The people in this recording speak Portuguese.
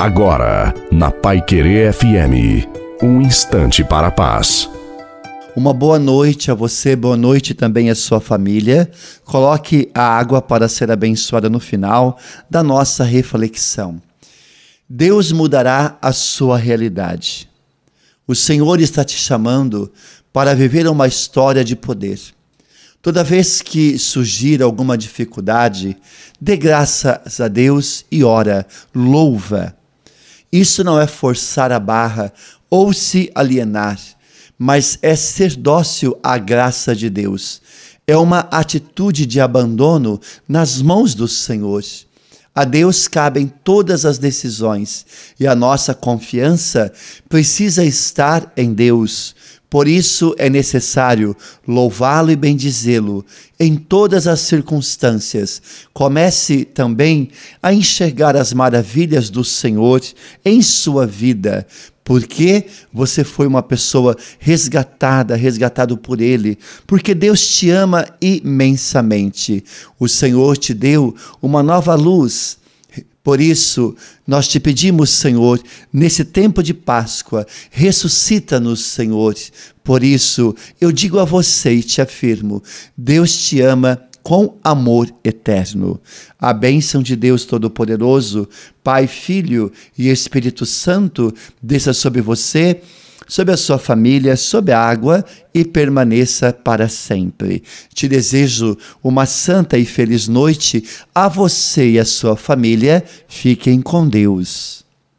Agora, na Pai Querer FM, um instante para a paz. Uma boa noite a você, boa noite também à sua família. Coloque a água para ser abençoada no final da nossa reflexão. Deus mudará a sua realidade. O Senhor está te chamando para viver uma história de poder. Toda vez que surgir alguma dificuldade, dê graças a Deus e ora, louva. Isso não é forçar a barra ou se alienar, mas é ser dócil à graça de Deus. É uma atitude de abandono nas mãos do Senhor. A Deus cabem todas as decisões e a nossa confiança precisa estar em Deus. Por isso é necessário louvá-lo e bendizê-lo em todas as circunstâncias. Comece também a enxergar as maravilhas do Senhor em sua vida, porque você foi uma pessoa resgatada, resgatado por Ele, porque Deus te ama imensamente. O Senhor te deu uma nova luz por isso, nós te pedimos, Senhor, nesse tempo de Páscoa, ressuscita-nos, Senhor. Por isso, eu digo a você e te afirmo: Deus te ama com amor eterno. A bênção de Deus Todo-Poderoso, Pai, Filho e Espírito Santo, desça sobre você sobre a sua família, sobre a água e permaneça para sempre. Te desejo uma santa e feliz noite a você e a sua família. Fiquem com Deus.